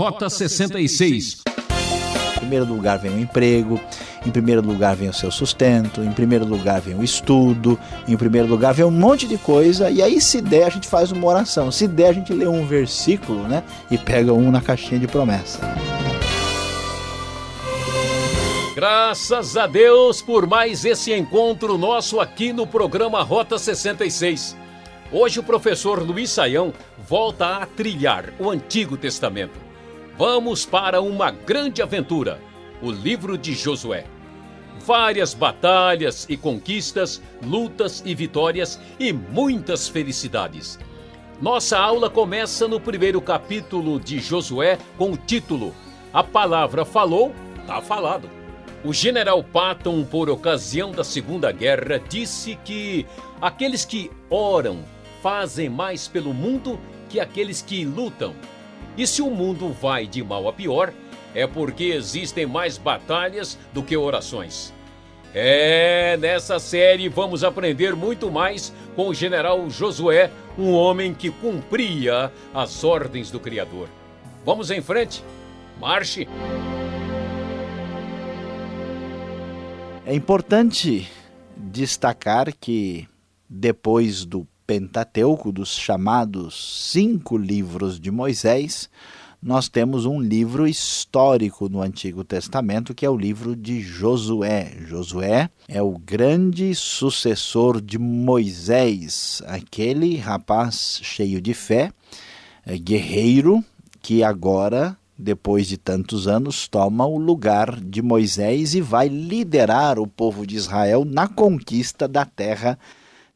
Rota 66. Em primeiro lugar vem o emprego, em primeiro lugar vem o seu sustento, em primeiro lugar vem o estudo, em primeiro lugar vem um monte de coisa, e aí se der a gente faz uma oração, se der a gente lê um versículo, né, e pega um na caixinha de promessa. Graças a Deus por mais esse encontro nosso aqui no programa Rota 66. Hoje o professor Luiz Saião volta a trilhar o Antigo Testamento. Vamos para uma grande aventura, o livro de Josué. Várias batalhas e conquistas, lutas e vitórias e muitas felicidades. Nossa aula começa no primeiro capítulo de Josué com o título A palavra falou, tá falado. O general Patton, por ocasião da Segunda Guerra, disse que aqueles que oram fazem mais pelo mundo que aqueles que lutam. E se o mundo vai de mal a pior, é porque existem mais batalhas do que orações. É, nessa série vamos aprender muito mais com o general Josué, um homem que cumpria as ordens do Criador. Vamos em frente? Marche! É importante destacar que depois do Pentateuco, dos chamados cinco livros de Moisés, nós temos um livro histórico no Antigo Testamento, que é o livro de Josué. Josué é o grande sucessor de Moisés, aquele rapaz cheio de fé, é, guerreiro, que agora depois de tantos anos, toma o lugar de Moisés e vai liderar o povo de Israel na conquista da terra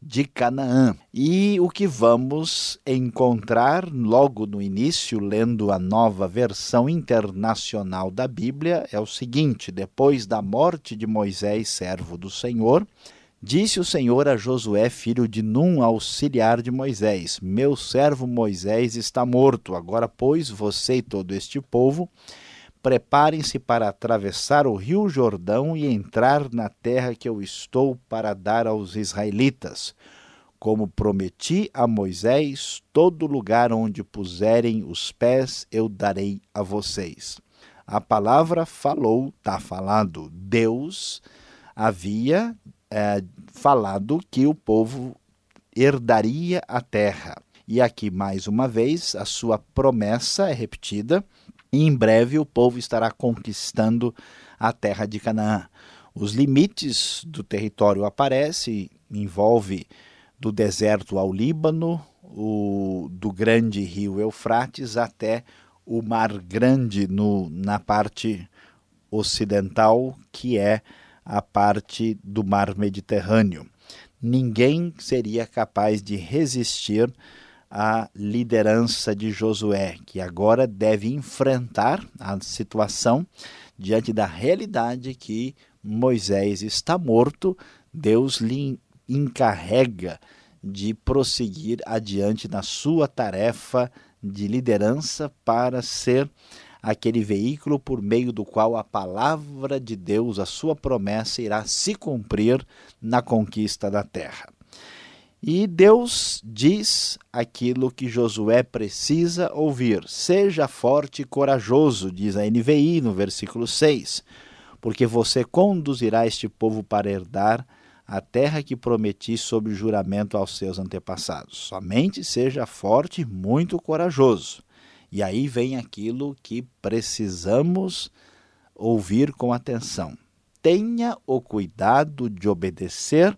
de Canaã. E o que vamos encontrar logo no início, lendo a nova versão internacional da Bíblia, é o seguinte: depois da morte de Moisés, servo do Senhor, Disse o Senhor a Josué, filho de Num, auxiliar de Moisés: Meu servo Moisés está morto. Agora, pois, você e todo este povo, preparem-se para atravessar o rio Jordão e entrar na terra que eu estou para dar aos israelitas. Como prometi a Moisés, todo lugar onde puserem os pés eu darei a vocês. A palavra falou, está falado. Deus havia é, falado que o povo herdaria a terra. E aqui, mais uma vez, a sua promessa é repetida, e em breve o povo estará conquistando a terra de Canaã. Os limites do território aparecem, envolve do deserto ao Líbano, o, do grande rio Eufrates até o Mar Grande no, na parte ocidental, que é a parte do mar Mediterrâneo. Ninguém seria capaz de resistir à liderança de Josué, que agora deve enfrentar a situação diante da realidade que Moisés está morto, Deus lhe encarrega de prosseguir adiante na sua tarefa de liderança para ser aquele veículo por meio do qual a palavra de Deus, a sua promessa, irá se cumprir na conquista da terra. E Deus diz aquilo que Josué precisa ouvir: seja forte e corajoso, diz a NVI no versículo 6, porque você conduzirá este povo para herdar a terra que prometi sob juramento aos seus antepassados. Somente seja forte e muito corajoso. E aí vem aquilo que precisamos ouvir com atenção. Tenha o cuidado de obedecer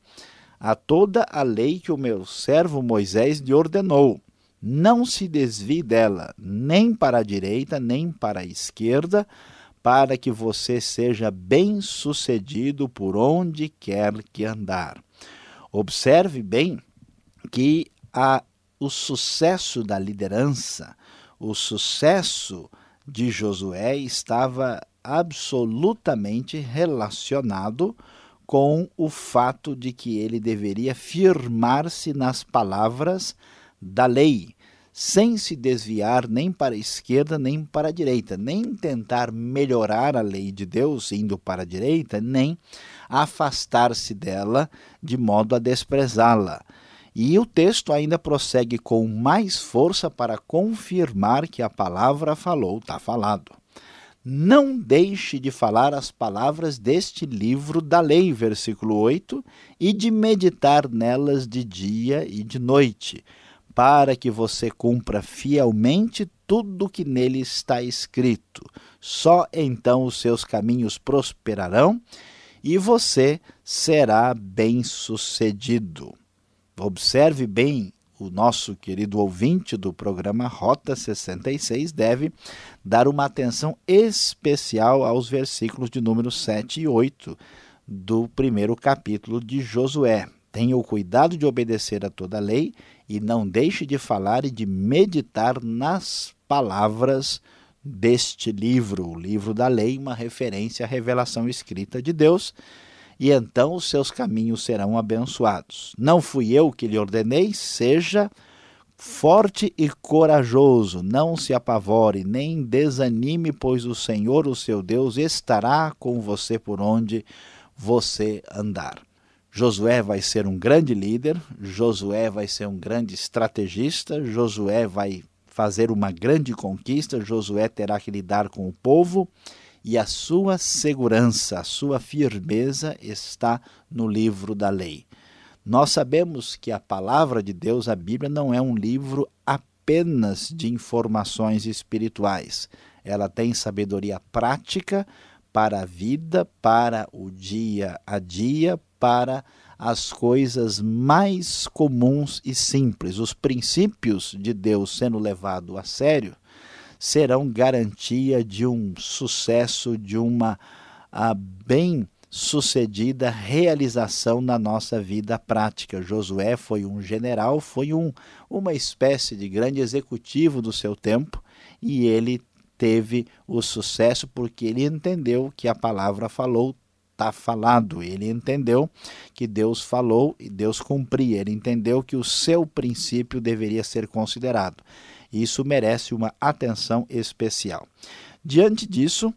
a toda a lei que o meu servo Moisés lhe ordenou. Não se desvie dela, nem para a direita, nem para a esquerda, para que você seja bem-sucedido por onde quer que andar. Observe bem que a, o sucesso da liderança o sucesso de Josué estava absolutamente relacionado com o fato de que ele deveria firmar-se nas palavras da lei, sem se desviar nem para a esquerda nem para a direita, nem tentar melhorar a lei de Deus indo para a direita, nem afastar-se dela de modo a desprezá-la. E o texto ainda prossegue com mais força para confirmar que a palavra falou, está falado. Não deixe de falar as palavras deste livro da lei, versículo 8, e de meditar nelas de dia e de noite, para que você cumpra fielmente tudo o que nele está escrito. Só então os seus caminhos prosperarão e você será bem-sucedido. Observe bem, o nosso querido ouvinte do programa Rota 66 deve dar uma atenção especial aos versículos de número 7 e 8 do primeiro capítulo de Josué. Tenha o cuidado de obedecer a toda a lei e não deixe de falar e de meditar nas palavras deste livro, o livro da lei, uma referência à revelação escrita de Deus e então os seus caminhos serão abençoados. Não fui eu que lhe ordenei, seja forte e corajoso, não se apavore, nem desanime, pois o Senhor, o seu Deus, estará com você por onde você andar. Josué vai ser um grande líder, Josué vai ser um grande estrategista, Josué vai fazer uma grande conquista, Josué terá que lidar com o povo e a sua segurança, a sua firmeza está no livro da lei. Nós sabemos que a palavra de Deus, a Bíblia, não é um livro apenas de informações espirituais. Ela tem sabedoria prática para a vida, para o dia a dia, para as coisas mais comuns e simples. Os princípios de Deus sendo levado a sério serão garantia de um sucesso, de uma bem sucedida realização na nossa vida prática. Josué foi um general, foi um, uma espécie de grande executivo do seu tempo e ele teve o sucesso porque ele entendeu que a palavra falou está falado. Ele entendeu que Deus falou e Deus cumpria. Ele entendeu que o seu princípio deveria ser considerado. Isso merece uma atenção especial. Diante disso,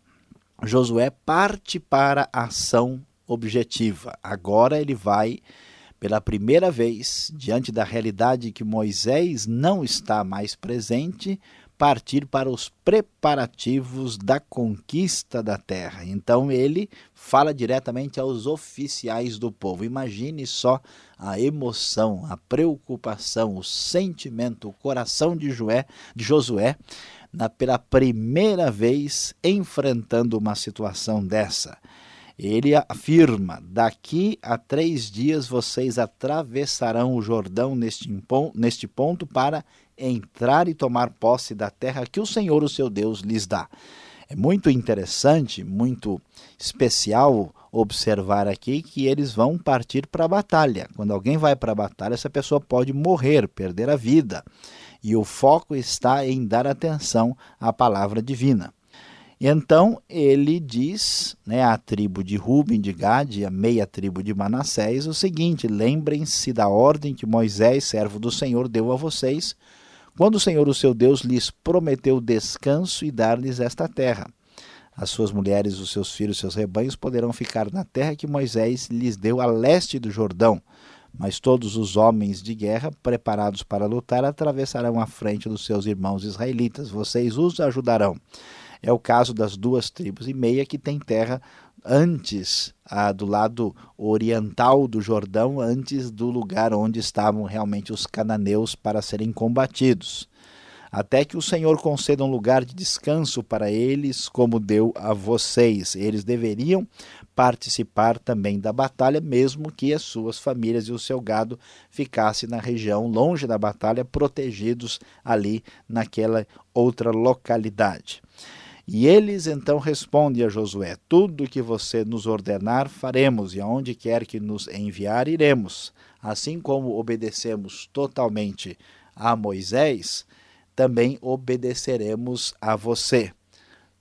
Josué parte para a ação objetiva. Agora ele vai, pela primeira vez, diante da realidade que Moisés não está mais presente, partir para os preparativos da conquista da terra. Então ele fala diretamente aos oficiais do povo. Imagine só a emoção, a preocupação, o sentimento, o coração de, Joé, de Josué na, pela primeira vez enfrentando uma situação dessa. Ele afirma: daqui a três dias vocês atravessarão o Jordão neste, ponto para entrar e tomar posse da terra que o Senhor, o seu Deus, lhes dá. É muito interessante, muito especial observar aqui que eles vão partir para a batalha. Quando alguém vai para a batalha, essa pessoa pode morrer, perder a vida. E o foco está em dar atenção à palavra divina. E então ele diz né, à tribo de Ruben, de Gade, a meia tribo de Manassés, o seguinte: lembrem-se da ordem que Moisés, servo do Senhor, deu a vocês quando o Senhor, o seu Deus, lhes prometeu descanso e dar-lhes esta terra. As suas mulheres, os seus filhos, os seus rebanhos poderão ficar na terra que Moisés lhes deu a leste do Jordão. Mas todos os homens de guerra, preparados para lutar, atravessarão a frente dos seus irmãos israelitas. Vocês os ajudarão. É o caso das duas tribos e meia que têm terra antes, ah, do lado oriental do Jordão, antes do lugar onde estavam realmente os cananeus para serem combatidos. Até que o Senhor conceda um lugar de descanso para eles, como deu a vocês. Eles deveriam participar também da batalha, mesmo que as suas famílias e o seu gado ficassem na região longe da batalha, protegidos ali naquela outra localidade. E eles então respondem a Josué: Tudo que você nos ordenar, faremos, e aonde quer que nos enviar, iremos. Assim como obedecemos totalmente a Moisés, também obedeceremos a você.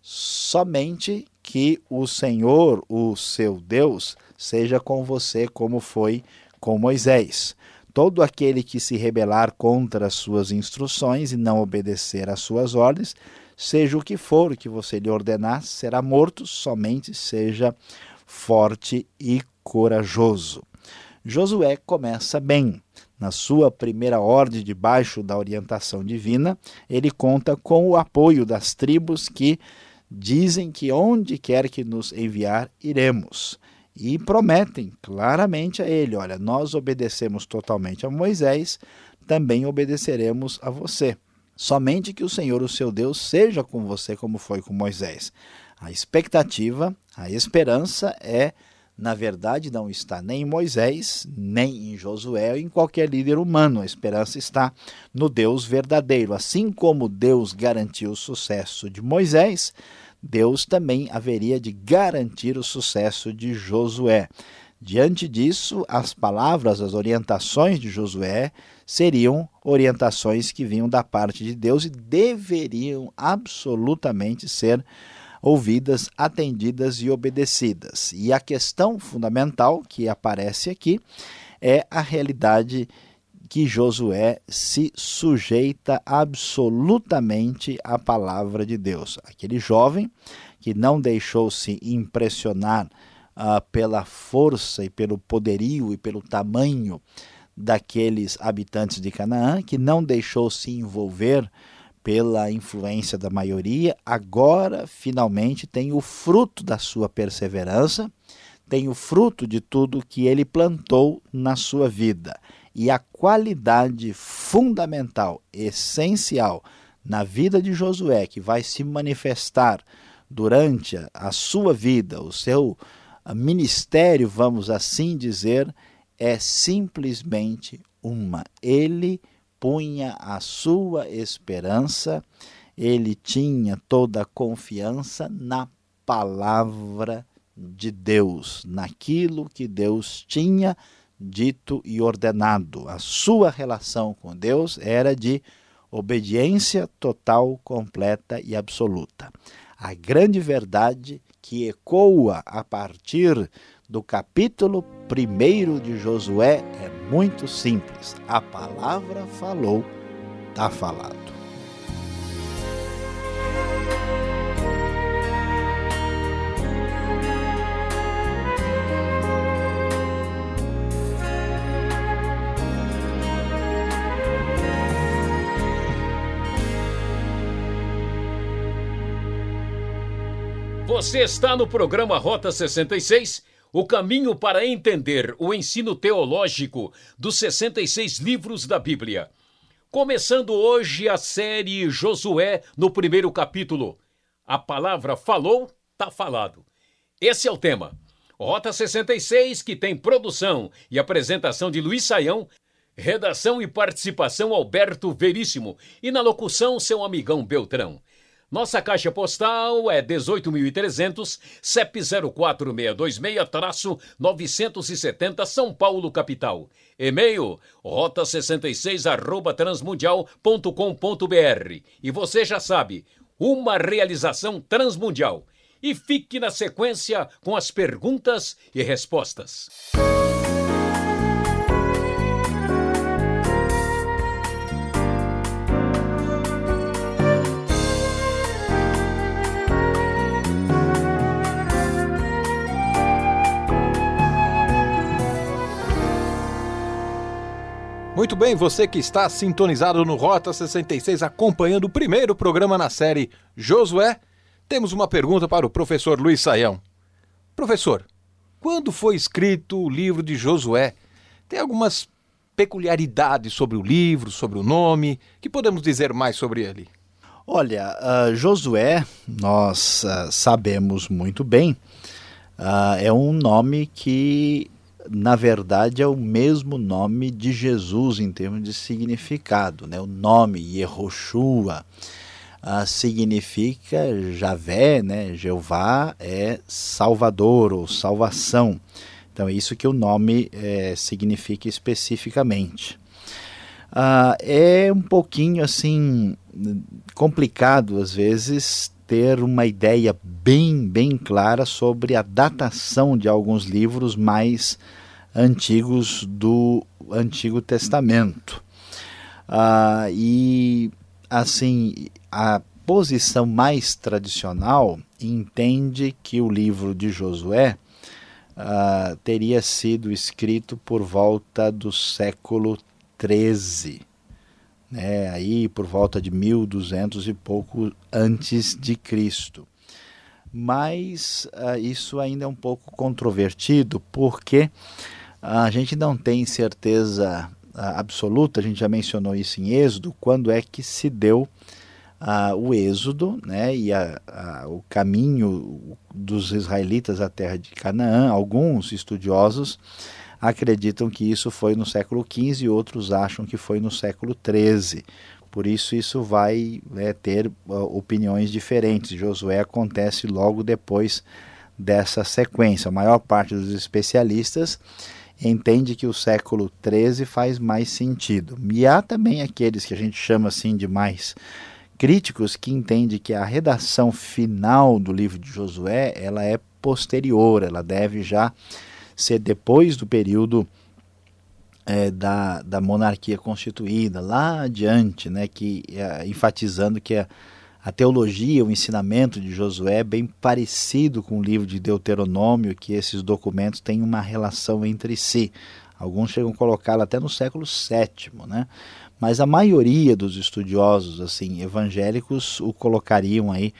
Somente que o Senhor, o seu Deus, seja com você como foi com Moisés. Todo aquele que se rebelar contra as suas instruções e não obedecer às suas ordens, seja o que for que você lhe ordenar, será morto, somente seja forte e corajoso. Josué começa bem. na sua primeira ordem, debaixo da orientação divina, ele conta com o apoio das tribos que dizem que onde quer que nos enviar, iremos. E prometem claramente a ele: olha, nós obedecemos totalmente a Moisés, também obedeceremos a você. Somente que o Senhor, o seu Deus, seja com você como foi com Moisés. A expectativa, a esperança é na verdade, não está nem em Moisés, nem em Josué, em qualquer líder humano. A esperança está no Deus verdadeiro. Assim como Deus garantiu o sucesso de Moisés, Deus também haveria de garantir o sucesso de Josué. Diante disso, as palavras, as orientações de Josué seriam orientações que vinham da parte de Deus e deveriam absolutamente ser ouvidas, atendidas e obedecidas. E a questão fundamental que aparece aqui é a realidade que Josué se sujeita absolutamente à palavra de Deus. Aquele jovem que não deixou-se impressionar uh, pela força e pelo poderio e pelo tamanho daqueles habitantes de Canaã, que não deixou se envolver pela influência da maioria, agora finalmente tem o fruto da sua perseverança, tem o fruto de tudo que ele plantou na sua vida. E a qualidade fundamental, essencial na vida de Josué, que vai se manifestar durante a sua vida, o seu ministério, vamos assim dizer, é simplesmente uma. Ele punha a sua esperança, ele tinha toda a confiança na palavra de Deus, naquilo que Deus tinha dito e ordenado. A sua relação com Deus era de obediência total, completa e absoluta. A grande verdade que ecoa a partir do capítulo 1 de Josué é muito simples. A palavra falou, está falado. Você está no programa Rota 66 o caminho para entender o ensino teológico dos 66 livros da Bíblia. Começando hoje a série Josué no primeiro capítulo. A palavra falou, tá falado. Esse é o tema. Rota 66, que tem produção e apresentação de Luiz Saião, redação e participação Alberto Veríssimo e na locução seu amigão Beltrão. Nossa caixa postal é 18.300, CEP 04626-970 São Paulo, capital. E-mail rota66 arroba transmundial.com.br. E você já sabe, uma realização transmundial. E fique na sequência com as perguntas e respostas. Muito bem, você que está sintonizado no Rota 66, acompanhando o primeiro programa na série Josué, temos uma pergunta para o professor Luiz Saião. Professor, quando foi escrito o livro de Josué? Tem algumas peculiaridades sobre o livro, sobre o nome, que podemos dizer mais sobre ele? Olha, uh, Josué, nós uh, sabemos muito bem, uh, é um nome que na verdade, é o mesmo nome de Jesus em termos de significado. Né? O nome Yehoshua ah, significa Javé, né? Jeová é Salvador ou salvação. Então é isso que o nome é, significa especificamente. Ah, é um pouquinho assim complicado às vezes ter uma ideia bem, bem clara sobre a datação de alguns livros mais antigos do Antigo Testamento. Ah, e assim, a posição mais tradicional entende que o livro de Josué ah, teria sido escrito por volta do século 13, né? aí por volta de 1200 e pouco antes de Cristo. Mas uh, isso ainda é um pouco controvertido, porque a gente não tem certeza uh, absoluta, a gente já mencionou isso em Êxodo, quando é que se deu uh, o êxodo né, e a, a, o caminho dos israelitas à terra de Canaã. Alguns estudiosos acreditam que isso foi no século XV e outros acham que foi no século XIII. Por isso, isso vai né, ter uh, opiniões diferentes. Josué acontece logo depois dessa sequência. A maior parte dos especialistas entende que o século XIII faz mais sentido. E há também aqueles que a gente chama assim de mais críticos que entendem que a redação final do livro de Josué ela é posterior, ela deve já ser depois do período é, da, da monarquia constituída, lá adiante, né, que, é, enfatizando que a, a teologia, o ensinamento de Josué é bem parecido com o livro de Deuteronômio, que esses documentos têm uma relação entre si. Alguns chegam a colocá-lo até no século VII, né? mas a maioria dos estudiosos assim evangélicos o colocariam aí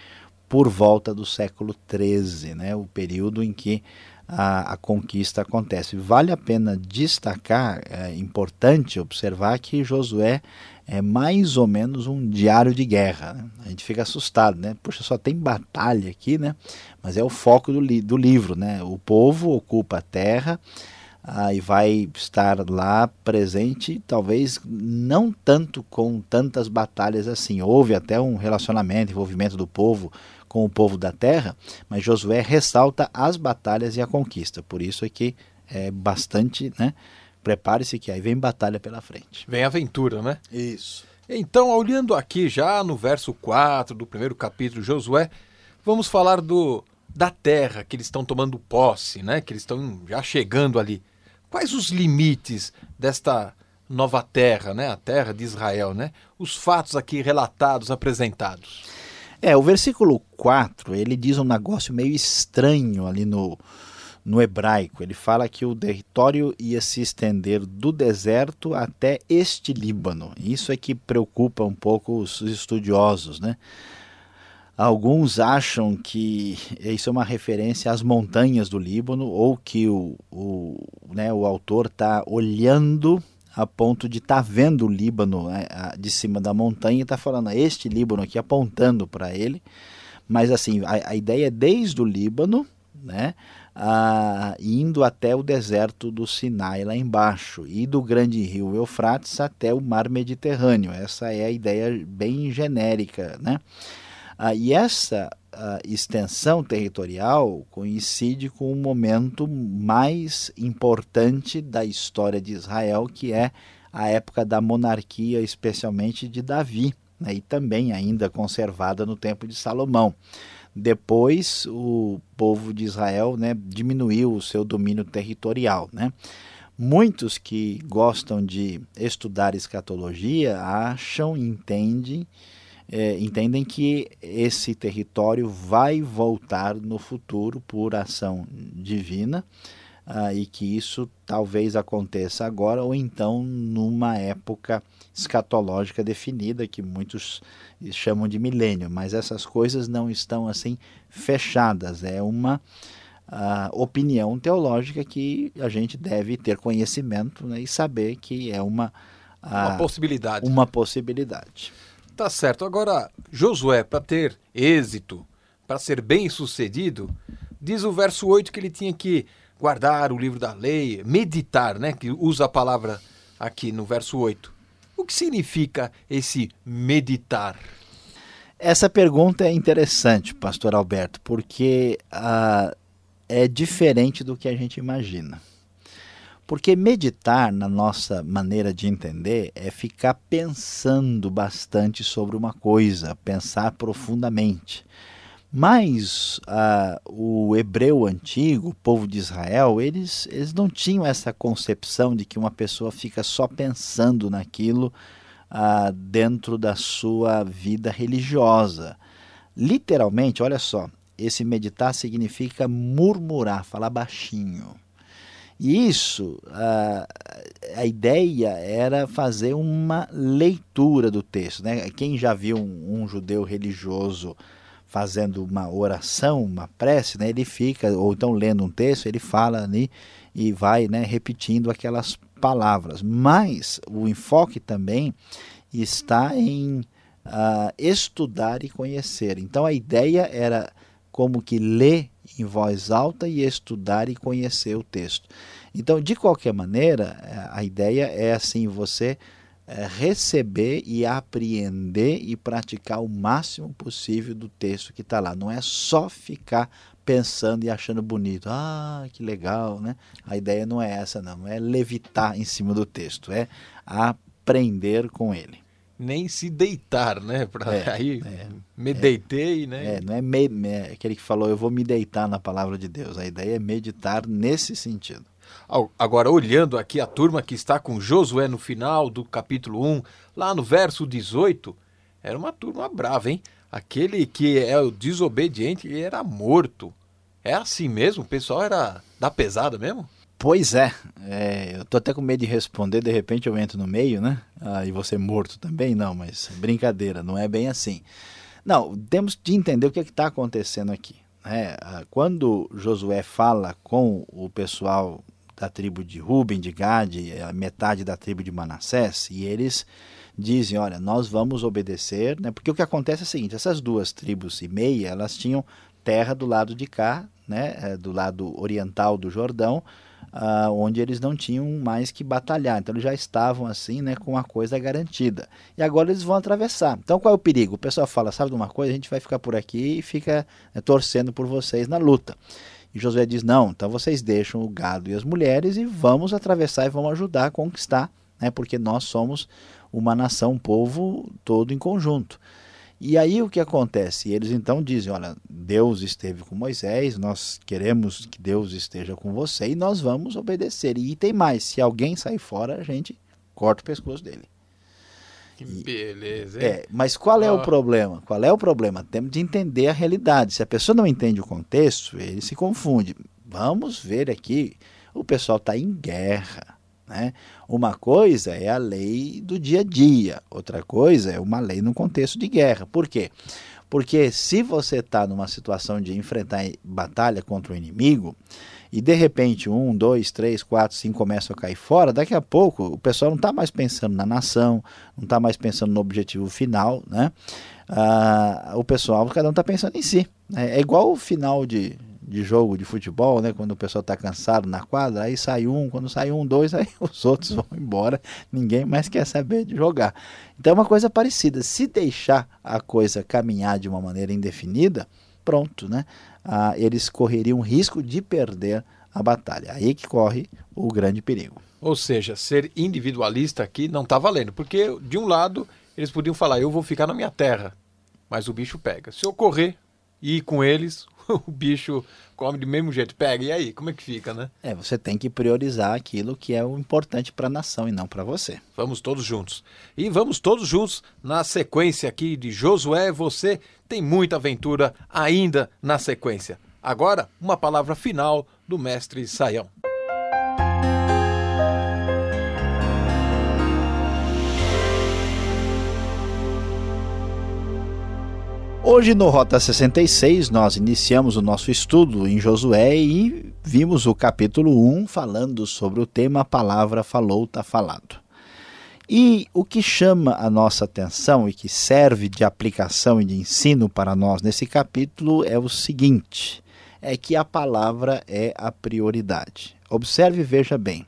por volta do século XIII, né, o período em que a, a conquista acontece. Vale a pena destacar, é importante observar que Josué é mais ou menos um diário de guerra. Né? A gente fica assustado, né? Poxa, só tem batalha aqui, né? Mas é o foco do, li do livro, né? O povo ocupa a terra, ah, e vai estar lá presente, talvez não tanto com tantas batalhas assim. Houve até um relacionamento, envolvimento do povo com o povo da terra, mas Josué ressalta as batalhas e a conquista. Por isso é que é bastante, né? Prepare-se que aí vem batalha pela frente. Vem aventura, né? Isso. Então, olhando aqui já no verso 4 do primeiro capítulo de Josué, vamos falar do da terra que eles estão tomando posse, né? Que eles estão já chegando ali. Quais os limites desta nova terra, né? A terra de Israel, né? Os fatos aqui relatados, apresentados. É, o versículo 4, ele diz um negócio meio estranho ali no, no hebraico. Ele fala que o território ia se estender do deserto até este Líbano. Isso é que preocupa um pouco os estudiosos, né? Alguns acham que isso é uma referência às montanhas do Líbano ou que o, o, né, o autor está olhando a ponto de estar tá vendo o Líbano né, de cima da montanha e está falando este Líbano aqui apontando para ele. Mas assim, a, a, ideia é desde o Líbano, né, a, indo até o deserto do Sinai lá embaixo e do grande rio Eufrates até o mar Mediterrâneo. Essa é a ideia bem genérica, né? Ah, e essa ah, extensão territorial coincide com o momento mais importante da história de Israel, que é a época da monarquia, especialmente de Davi, né, e também ainda conservada no tempo de Salomão. Depois, o povo de Israel né, diminuiu o seu domínio territorial. Né? Muitos que gostam de estudar escatologia acham, entendem é, entendem que esse território vai voltar no futuro por ação divina ah, e que isso talvez aconteça agora ou então numa época escatológica definida que muitos chamam de milênio, mas essas coisas não estão assim fechadas, é uma ah, opinião teológica que a gente deve ter conhecimento né, e saber que é uma, uma possibilidade. Uma possibilidade. Tá certo. Agora, Josué, para ter êxito, para ser bem sucedido, diz o verso 8 que ele tinha que guardar o livro da lei, meditar, né? Que usa a palavra aqui no verso 8. O que significa esse meditar? Essa pergunta é interessante, pastor Alberto, porque uh, é diferente do que a gente imagina. Porque meditar, na nossa maneira de entender, é ficar pensando bastante sobre uma coisa, pensar profundamente. Mas uh, o hebreu antigo, o povo de Israel, eles, eles não tinham essa concepção de que uma pessoa fica só pensando naquilo uh, dentro da sua vida religiosa. Literalmente, olha só, esse meditar significa murmurar, falar baixinho. E isso, a, a ideia era fazer uma leitura do texto. Né? Quem já viu um, um judeu religioso fazendo uma oração, uma prece, né? ele fica, ou então lendo um texto, ele fala ali e vai né, repetindo aquelas palavras. Mas o enfoque também está em uh, estudar e conhecer. Então a ideia era como que ler em voz alta e estudar e conhecer o texto. Então, de qualquer maneira, eh, a ideia é assim você é, receber e apreender e praticar o máximo possível do texto que está lá. Não é só ficar pensando e achando bonito. Ah, que legal, né? A ideia não é essa, não. É levitar em cima do texto, é aprender com ele nem se deitar, né? Pra, é, aí é, me é, deitei, né? É, não é, me, é aquele que falou eu vou me deitar na palavra de Deus. A ideia é meditar nesse sentido. Agora, olhando aqui a turma que está com Josué no final do capítulo 1, lá no verso 18, era uma turma brava, hein? Aquele que é o desobediente, ele era morto. É assim mesmo? O pessoal era da pesada mesmo? Pois é, é, eu tô até com medo de responder, de repente eu entro no meio, né? Ah, e você morto também? Não, mas brincadeira, não é bem assim. Não, temos de entender o que é está acontecendo aqui. Né? Ah, quando Josué fala com o pessoal da tribo de Ruben, de Gade, metade da tribo de Manassés, e eles dizem, olha, nós vamos obedecer, né? Porque o que acontece é o seguinte, essas duas tribos e meia, elas tinham terra do lado de cá, né? Eh, do lado oriental do Jordão, uh, onde eles não tinham mais que batalhar. Então eles já estavam assim, né, com a coisa garantida. E agora eles vão atravessar. Então qual é o perigo? O pessoal fala, sabe de uma coisa? A gente vai ficar por aqui e fica né, torcendo por vocês na luta. E Josué diz: não, então vocês deixam o gado e as mulheres e vamos atravessar e vamos ajudar a conquistar, né, porque nós somos uma nação, um povo todo em conjunto. E aí o que acontece? Eles então dizem: Olha, Deus esteve com Moisés, nós queremos que Deus esteja com você e nós vamos obedecer. E tem mais: se alguém sair fora, a gente corta o pescoço dele. Que beleza, hein? É, mas qual é oh. o problema? Qual é o problema? Temos de entender a realidade. Se a pessoa não entende o contexto, ele se confunde. Vamos ver aqui: o pessoal está em guerra né? Uma coisa é a lei do dia a dia, outra coisa é uma lei no contexto de guerra. Por quê? Porque se você está numa situação de enfrentar batalha contra o inimigo, e de repente um, dois, três, quatro, cinco começam a cair fora, daqui a pouco o pessoal não está mais pensando na nação, não está mais pensando no objetivo final, né? Ah, o pessoal, cada um está pensando em si. Né? É igual o final de, de jogo de futebol, né? Quando o pessoal está cansado na quadra, aí sai um, quando sai um, dois, aí os outros vão embora, ninguém mais quer saber de jogar. Então é uma coisa parecida. Se deixar a coisa caminhar de uma maneira indefinida, pronto, né? Ah, eles correriam risco de perder a batalha. Aí que corre o grande perigo. Ou seja, ser individualista aqui não está valendo, porque de um lado eles podiam falar, eu vou ficar na minha terra, mas o bicho pega. Se eu correr e ir com eles, o bicho come do mesmo jeito. Pega, e aí? Como é que fica, né? É, você tem que priorizar aquilo que é o importante para a nação e não para você. Vamos todos juntos. E vamos todos juntos na sequência aqui de Josué. Você tem muita aventura ainda na sequência. Agora, uma palavra final do mestre Saião. Hoje no Rota 66 nós iniciamos o nosso estudo em Josué e vimos o capítulo 1 falando sobre o tema a palavra falou, está falado. E o que chama a nossa atenção e que serve de aplicação e de ensino para nós nesse capítulo é o seguinte: é que a palavra é a prioridade. Observe e veja bem.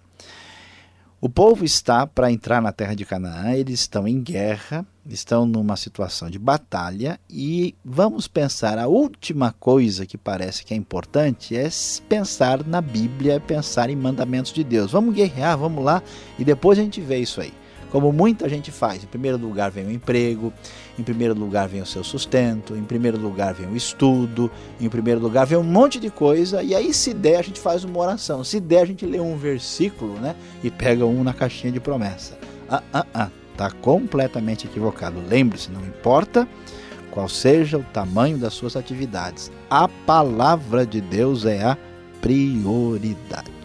O povo está para entrar na terra de Canaã, eles estão em guerra, estão numa situação de batalha e vamos pensar a última coisa que parece que é importante é pensar na Bíblia, pensar em mandamentos de Deus. Vamos guerrear, vamos lá e depois a gente vê isso aí como muita gente faz. Em primeiro lugar vem o emprego, em primeiro lugar vem o seu sustento, em primeiro lugar vem o estudo, em primeiro lugar vem um monte de coisa, e aí se der a gente faz uma oração, se der a gente lê um versículo, né, e pega um na caixinha de promessa. Ah, ah, ah, tá completamente equivocado. Lembre-se, não importa qual seja o tamanho das suas atividades, a palavra de Deus é a prioridade.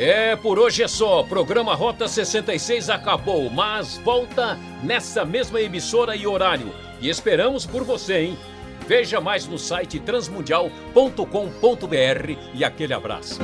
É, por hoje é só. Programa Rota 66 acabou, mas volta nessa mesma emissora e horário. E esperamos por você, hein? Veja mais no site transmundial.com.br e aquele abraço.